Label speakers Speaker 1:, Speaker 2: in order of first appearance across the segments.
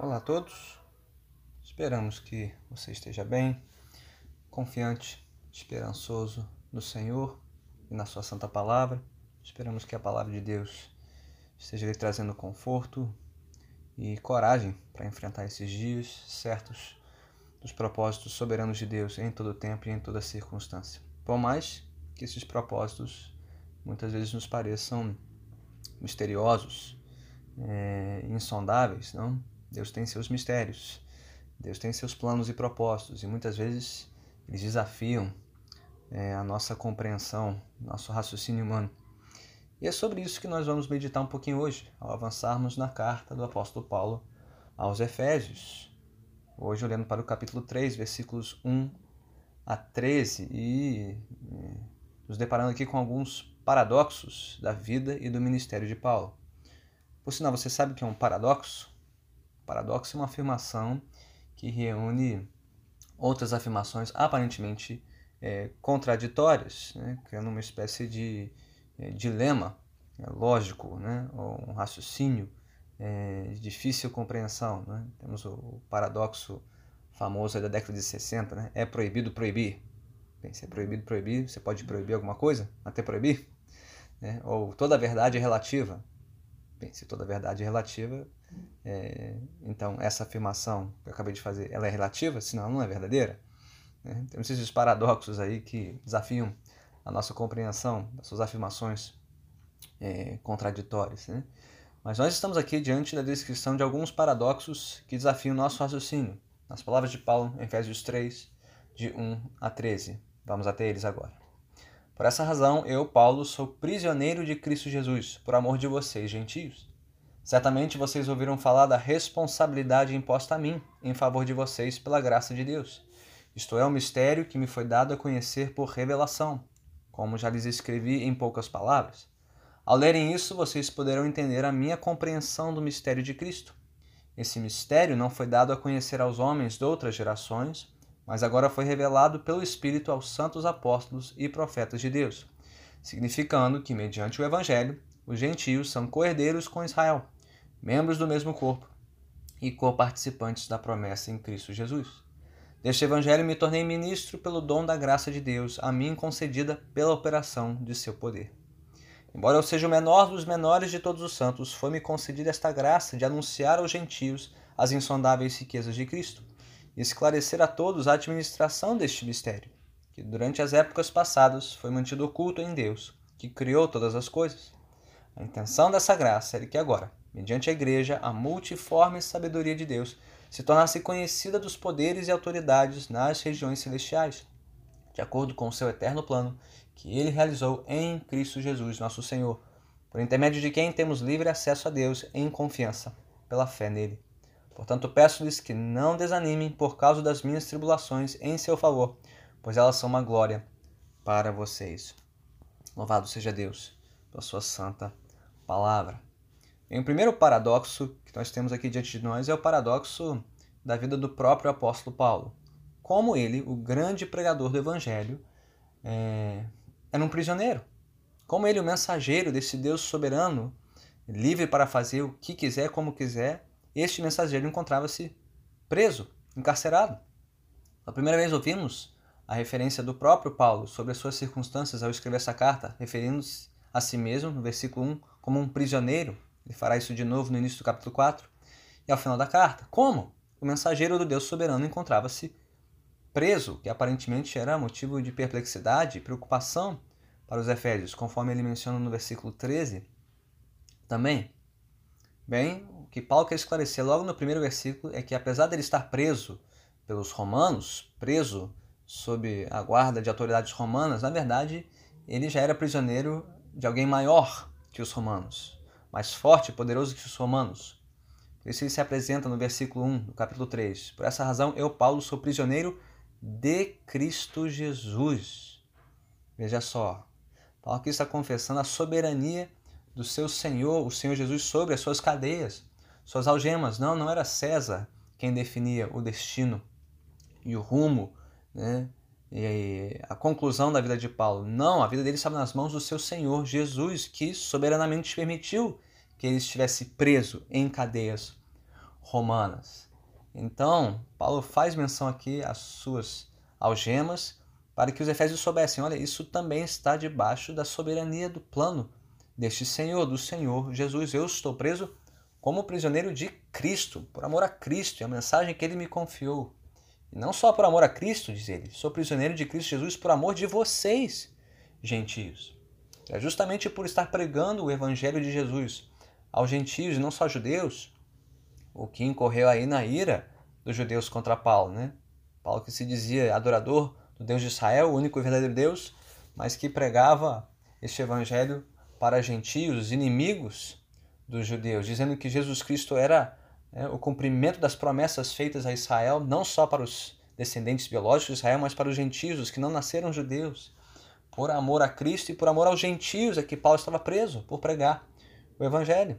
Speaker 1: Olá a todos, esperamos que você esteja bem, confiante, esperançoso no Senhor e na Sua Santa Palavra. Esperamos que a Palavra de Deus esteja lhe trazendo conforto e coragem para enfrentar esses dias certos dos propósitos soberanos de Deus em todo tempo e em toda circunstância. Por mais que esses propósitos muitas vezes nos pareçam misteriosos, é, insondáveis, não? Deus tem seus mistérios, Deus tem seus planos e propósitos, e muitas vezes eles desafiam é, a nossa compreensão, nosso raciocínio humano. E é sobre isso que nós vamos meditar um pouquinho hoje, ao avançarmos na carta do apóstolo Paulo aos Efésios. Hoje olhando para o capítulo 3, versículos 1 a 13, e nos deparando aqui com alguns paradoxos da vida e do ministério de Paulo. Por sinal, você sabe o que é um paradoxo? Paradoxo é uma afirmação que reúne outras afirmações aparentemente é, contraditórias, né? criando uma espécie de é, dilema é, lógico, né? ou um raciocínio é, de difícil compreensão. Né? Temos o, paradoxo famoso da década de 60, né? é proibido proibir. Bem, se é proibido proibir, você pode proibir alguma coisa até proibir? Né? Ou toda verdade é relativa. Bem, se toda verdade é relativa, é, então essa afirmação que eu acabei de fazer, ela é relativa, senão ela não é verdadeira. Né? Temos esses paradoxos aí que desafiam a nossa compreensão das suas afirmações é, contraditórias. Né? Mas nós estamos aqui diante da descrição de alguns paradoxos que desafiam o nosso raciocínio. Nas palavras de Paulo, em Efésios 3, de 1 a 13. Vamos até eles agora. Por essa razão, eu, Paulo, sou prisioneiro de Cristo Jesus, por amor de vocês, gentios. Certamente vocês ouviram falar da responsabilidade imposta a mim em favor de vocês pela graça de Deus. Isto é um mistério que me foi dado a conhecer por revelação, como já lhes escrevi em poucas palavras. Ao lerem isso, vocês poderão entender a minha compreensão do mistério de Cristo. Esse mistério não foi dado a conhecer aos homens de outras gerações, mas agora foi revelado pelo Espírito aos santos apóstolos e profetas de Deus, significando que, mediante o Evangelho, os gentios são coerdeiros com Israel, membros do mesmo corpo e co-participantes da promessa em Cristo Jesus. Deste Evangelho me tornei ministro pelo dom da graça de Deus, a mim concedida pela operação de seu poder. Embora eu seja o menor dos menores de todos os santos, foi-me concedida esta graça de anunciar aos gentios as insondáveis riquezas de Cristo e esclarecer a todos a administração deste mistério, que durante as épocas passadas foi mantido oculto em Deus, que criou todas as coisas. A intenção dessa graça era que agora, mediante a Igreja, a multiforme sabedoria de Deus se tornasse conhecida dos poderes e autoridades nas regiões celestiais, de acordo com o seu eterno plano que ele realizou em Cristo Jesus, nosso Senhor, por intermédio de quem temos livre acesso a Deus em confiança, pela fé nele. Portanto, peço-lhes que não desanimem por causa das minhas tribulações em seu favor, pois elas são uma glória para vocês. Louvado seja Deus pela sua santa palavra. E o primeiro paradoxo que nós temos aqui diante de nós é o paradoxo da vida do próprio apóstolo Paulo. Como ele, o grande pregador do evangelho, é, era um prisioneiro. Como ele, o mensageiro desse Deus soberano, livre para fazer o que quiser, como quiser, este mensageiro encontrava-se preso, encarcerado. A primeira vez ouvimos a referência do próprio Paulo sobre as suas circunstâncias ao escrever essa carta, referindo-se a si mesmo, no versículo 1, como um prisioneiro. Ele fará isso de novo no início do capítulo 4. E ao final da carta, como? O mensageiro do Deus soberano encontrava-se preso, que aparentemente era motivo de perplexidade e preocupação para os Efésios, conforme ele menciona no versículo 13. Também, bem, que Paulo quer esclarecer logo no primeiro versículo é que, apesar dele estar preso pelos romanos, preso sob a guarda de autoridades romanas, na verdade, ele já era prisioneiro de alguém maior que os romanos, mais forte e poderoso que os romanos. Por isso ele se apresenta no versículo 1 do capítulo 3. Por essa razão, eu, Paulo, sou prisioneiro de Cristo Jesus. Veja só, Paulo aqui está confessando a soberania do seu Senhor, o Senhor Jesus, sobre as suas cadeias suas algemas. Não, não era César quem definia o destino e o rumo, né? E a conclusão da vida de Paulo. Não, a vida dele estava nas mãos do seu Senhor Jesus, que soberanamente permitiu que ele estivesse preso em cadeias romanas. Então, Paulo faz menção aqui às suas algemas para que os efésios soubessem: olha, isso também está debaixo da soberania do plano deste Senhor, do Senhor Jesus. Eu estou preso como prisioneiro de Cristo, por amor a Cristo e a mensagem que ele me confiou. E não só por amor a Cristo, diz ele, sou prisioneiro de Cristo Jesus por amor de vocês, gentios. É justamente por estar pregando o evangelho de Jesus aos gentios e não só judeus, o que incorreu aí na ira dos judeus contra Paulo, né? Paulo que se dizia adorador do Deus de Israel, o único e verdadeiro Deus, mas que pregava este evangelho para gentios, inimigos dos judeus, dizendo que Jesus Cristo era né, o cumprimento das promessas feitas a Israel, não só para os descendentes biológicos de Israel, mas para os gentios, os que não nasceram judeus. Por amor a Cristo e por amor aos gentios é que Paulo estava preso por pregar o Evangelho.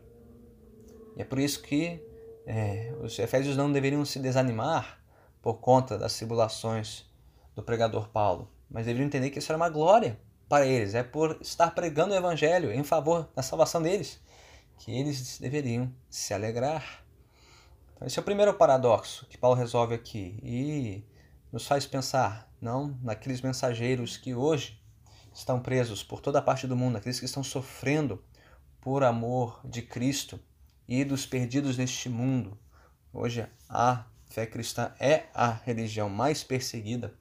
Speaker 1: E é por isso que é, os efésios não deveriam se desanimar por conta das tribulações do pregador Paulo, mas deveriam entender que isso era uma glória para eles, é por estar pregando o Evangelho em favor da salvação deles que eles deveriam se alegrar. Então, esse é o primeiro paradoxo que Paulo resolve aqui e nos faz pensar, não naqueles mensageiros que hoje estão presos por toda a parte do mundo, aqueles que estão sofrendo por amor de Cristo e dos perdidos neste mundo. Hoje a fé cristã é a religião mais perseguida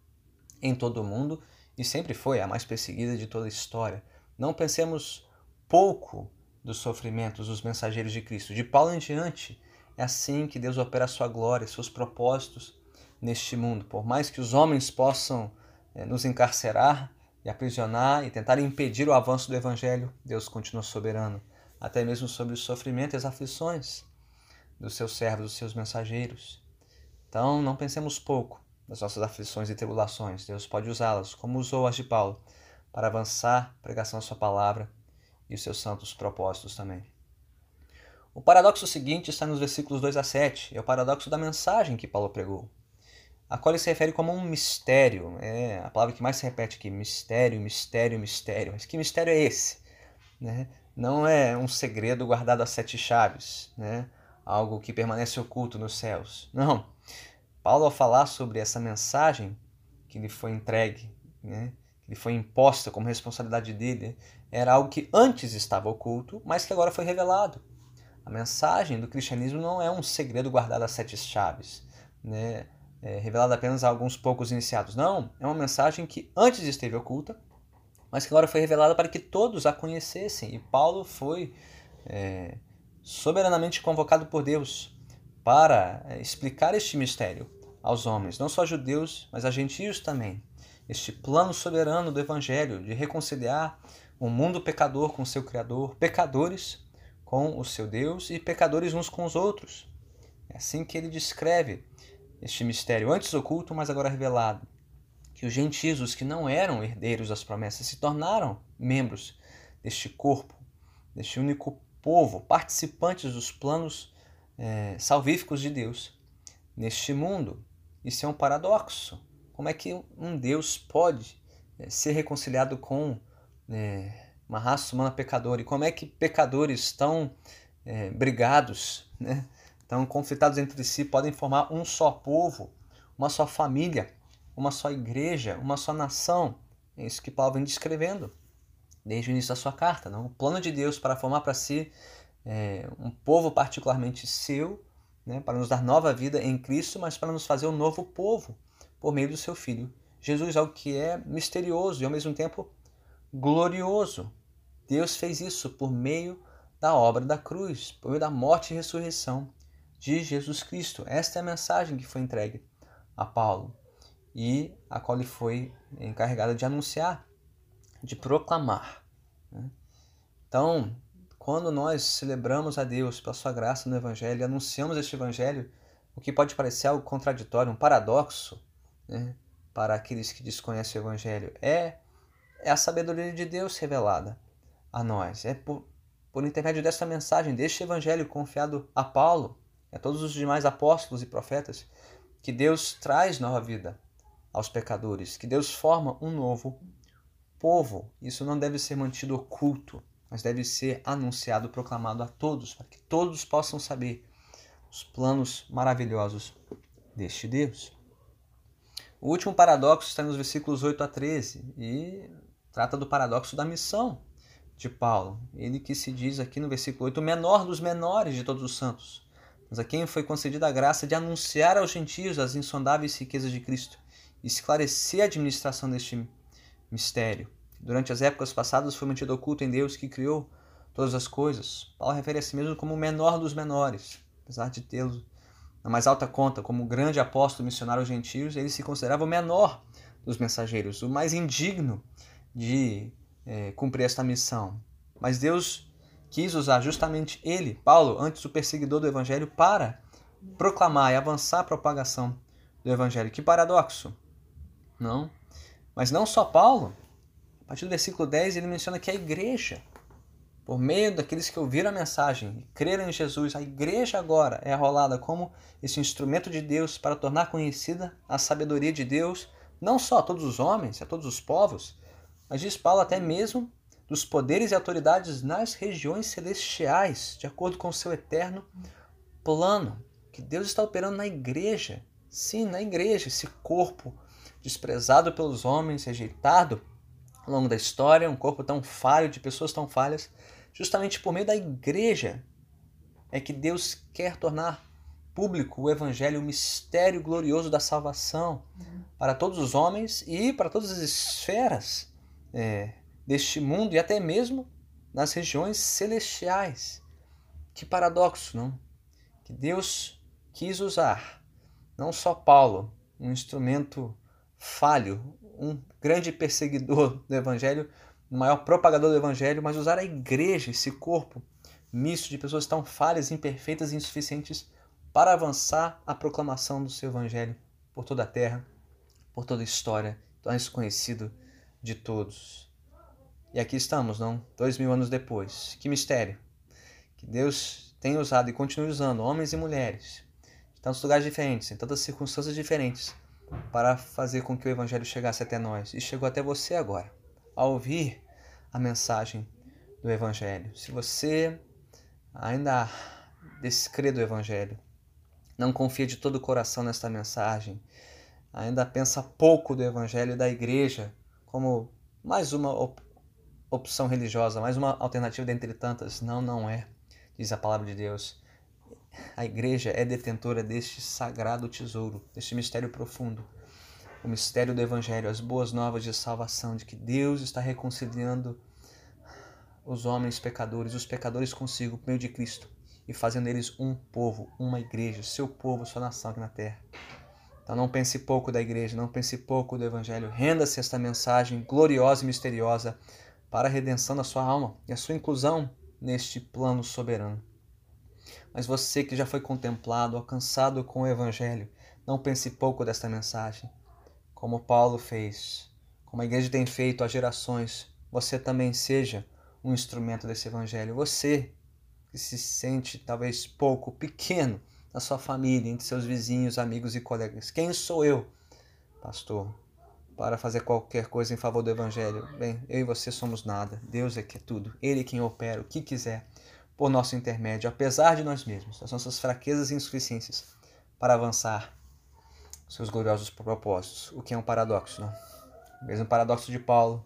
Speaker 1: em todo o mundo e sempre foi a mais perseguida de toda a história. Não pensemos pouco dos sofrimentos dos mensageiros de Cristo. De Paulo em diante, é assim que Deus opera a sua glória, seus propósitos neste mundo. Por mais que os homens possam é, nos encarcerar e aprisionar e tentar impedir o avanço do Evangelho, Deus continua soberano, até mesmo sobre o sofrimento e as aflições dos seus servos, dos seus mensageiros. Então, não pensemos pouco das nossas aflições e tribulações. Deus pode usá-las, como usou as de Paulo, para avançar a pregação da sua palavra e os seus santos propósitos também. O paradoxo seguinte está nos versículos 2 a 7, é o paradoxo da mensagem que Paulo pregou, a qual ele se refere como um mistério, é a palavra que mais se repete aqui, mistério, mistério, mistério. Mas que mistério é esse? Né? Não é um segredo guardado a sete chaves, né? algo que permanece oculto nos céus. Não. Paulo, ao falar sobre essa mensagem que lhe foi entregue, né? que lhe foi imposta como responsabilidade dele, era algo que antes estava oculto, mas que agora foi revelado. A mensagem do cristianismo não é um segredo guardado a sete chaves, né? é, revelado apenas a alguns poucos iniciados. Não, é uma mensagem que antes esteve oculta, mas que agora foi revelada para que todos a conhecessem. E Paulo foi é, soberanamente convocado por Deus para é, explicar este mistério aos homens, não só judeus, mas a gentios também. Este plano soberano do Evangelho de reconciliar o mundo pecador com seu Criador, pecadores com o seu Deus e pecadores uns com os outros. É assim que ele descreve este mistério, antes oculto, mas agora revelado. Que os gentios, os que não eram herdeiros das promessas, se tornaram membros deste corpo, deste único povo, participantes dos planos é, salvíficos de Deus neste mundo. Isso é um paradoxo. Como é que um Deus pode é, ser reconciliado com é, uma raça humana pecadora. E como é que pecadores estão é, brigados, né? estão conflitados entre si, podem formar um só povo, uma só família, uma só igreja, uma só nação. É isso que Paulo vem descrevendo desde o início da sua carta. Não? O plano de Deus para formar para si é, um povo particularmente seu, né? para nos dar nova vida em Cristo, mas para nos fazer um novo povo por meio do seu Filho. Jesus é o que é misterioso e ao mesmo tempo glorioso. Deus fez isso por meio da obra da cruz, por meio da morte e ressurreição de Jesus Cristo. Esta é a mensagem que foi entregue a Paulo e a qual ele foi encarregado de anunciar, de proclamar. Né? Então, quando nós celebramos a Deus pela sua graça no Evangelho anunciamos este Evangelho, o que pode parecer algo contraditório, um paradoxo né, para aqueles que desconhecem o Evangelho, é é a sabedoria de Deus revelada a nós. É por, por intermédio desta mensagem, deste evangelho confiado a Paulo a todos os demais apóstolos e profetas, que Deus traz nova vida aos pecadores, que Deus forma um novo povo. Isso não deve ser mantido oculto, mas deve ser anunciado, proclamado a todos, para que todos possam saber os planos maravilhosos deste Deus. O último paradoxo está nos versículos 8 a 13 e trata do paradoxo da missão de Paulo. Ele que se diz aqui no versículo 8, o menor dos menores de todos os santos, mas a quem foi concedida a graça de anunciar aos gentios as insondáveis riquezas de Cristo e esclarecer a administração deste mistério. Durante as épocas passadas foi mantido oculto em Deus que criou todas as coisas. Paulo refere a si mesmo como o menor dos menores, apesar de tê-lo na mais alta conta como grande apóstolo missionário aos gentios, ele se considerava o menor dos mensageiros, o mais indigno de é, cumprir esta missão. Mas Deus quis usar justamente ele, Paulo, antes o perseguidor do evangelho, para proclamar e avançar a propagação do evangelho. Que paradoxo! Não? Mas não só Paulo. A partir do versículo 10 ele menciona que a igreja por meio daqueles que ouviram a mensagem e creram em Jesus, a igreja agora é arrolada como esse instrumento de Deus para tornar conhecida a sabedoria de Deus, não só a todos os homens, a todos os povos, mas diz Paulo até mesmo dos poderes e autoridades nas regiões celestiais, de acordo com o seu eterno plano, que Deus está operando na igreja. Sim, na igreja, esse corpo desprezado pelos homens, rejeitado ao longo da história, um corpo tão falho, de pessoas tão falhas, justamente por meio da igreja é que Deus quer tornar público o evangelho, o mistério glorioso da salvação para todos os homens e para todas as esferas é, deste mundo e até mesmo nas regiões celestiais. Que paradoxo, não? Que Deus quis usar não só Paulo, um instrumento falho, um grande perseguidor do evangelho, o maior propagador do evangelho, mas usar a igreja, esse corpo misto de pessoas tão falhas, imperfeitas e insuficientes para avançar a proclamação do seu evangelho por toda a terra, por toda a história, tornar-se conhecido de todos. E aqui estamos, não? Dois mil anos depois. Que mistério! Que Deus tem usado e continue usando homens e mulheres de tantos lugares diferentes, em tantas circunstâncias diferentes, para fazer com que o Evangelho chegasse até nós. E chegou até você agora a ouvir a mensagem do Evangelho. Se você ainda descrê do Evangelho, não confia de todo o coração nesta mensagem, ainda pensa pouco do Evangelho e da igreja como mais uma op opção religiosa, mais uma alternativa dentre tantas, não, não é, diz a palavra de Deus. A igreja é detentora deste sagrado tesouro, deste mistério profundo o mistério do Evangelho, as boas novas de salvação, de que Deus está reconciliando os homens pecadores, os pecadores consigo, por meio de Cristo, e fazendo deles um povo, uma igreja, seu povo, sua nação aqui na terra. Então não pense pouco da igreja, não pense pouco do Evangelho, renda-se esta mensagem gloriosa e misteriosa para a redenção da sua alma e a sua inclusão neste plano soberano. Mas você que já foi contemplado, alcançado com o Evangelho, não pense pouco desta mensagem como Paulo fez, como a igreja tem feito há gerações, você também seja um instrumento desse evangelho. Você que se sente talvez pouco, pequeno na sua família, entre seus vizinhos, amigos e colegas. Quem sou eu, pastor, para fazer qualquer coisa em favor do evangelho? Bem, eu e você somos nada. Deus é que é tudo. Ele é quem opera o que quiser por nosso intermédio, apesar de nós mesmos, das nossas fraquezas e insuficiências, para avançar seus gloriosos propósitos, o que é um paradoxo, não? O mesmo paradoxo de Paulo,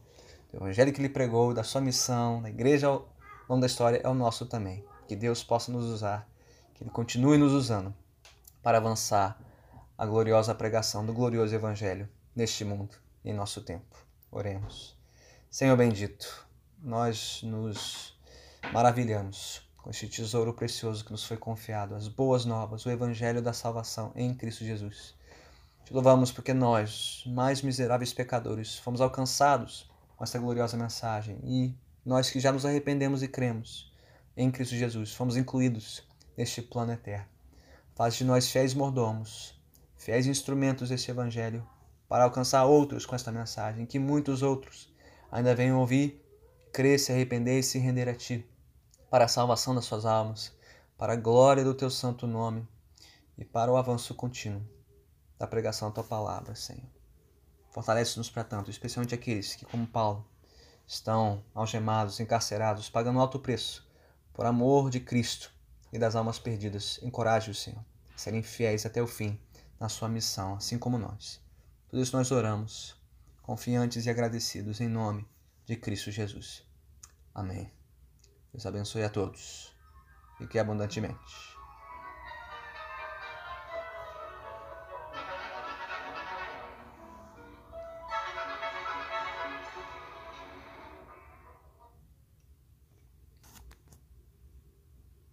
Speaker 1: do evangelho que ele pregou, da sua missão, da igreja ao longo da história, é o nosso também. Que Deus possa nos usar, que Ele continue nos usando para avançar a gloriosa pregação do glorioso evangelho neste mundo em nosso tempo. Oremos. Senhor bendito, nós nos maravilhamos com este tesouro precioso que nos foi confiado, as boas novas, o evangelho da salvação em Cristo Jesus. Te louvamos porque nós, mais miseráveis pecadores, fomos alcançados com essa gloriosa mensagem e nós que já nos arrependemos e cremos em Cristo Jesus, fomos incluídos neste plano eterno. Faz de nós fiéis mordomos, fiéis instrumentos deste Evangelho para alcançar outros com esta mensagem, que muitos outros ainda venham ouvir, crer, se arrepender e se render a Ti, para a salvação das suas almas, para a glória do Teu santo nome e para o avanço contínuo da pregação da tua palavra, Senhor. Fortalece-nos para tanto, especialmente aqueles que, como Paulo, estão algemados, encarcerados, pagando alto preço por amor de Cristo, e das almas perdidas. Encoraje-os, Senhor, a serem fiéis até o fim na sua missão, assim como nós. Por isso nós oramos, confiantes e agradecidos em nome de Cristo Jesus. Amém. Deus abençoe a todos. Fique abundantemente.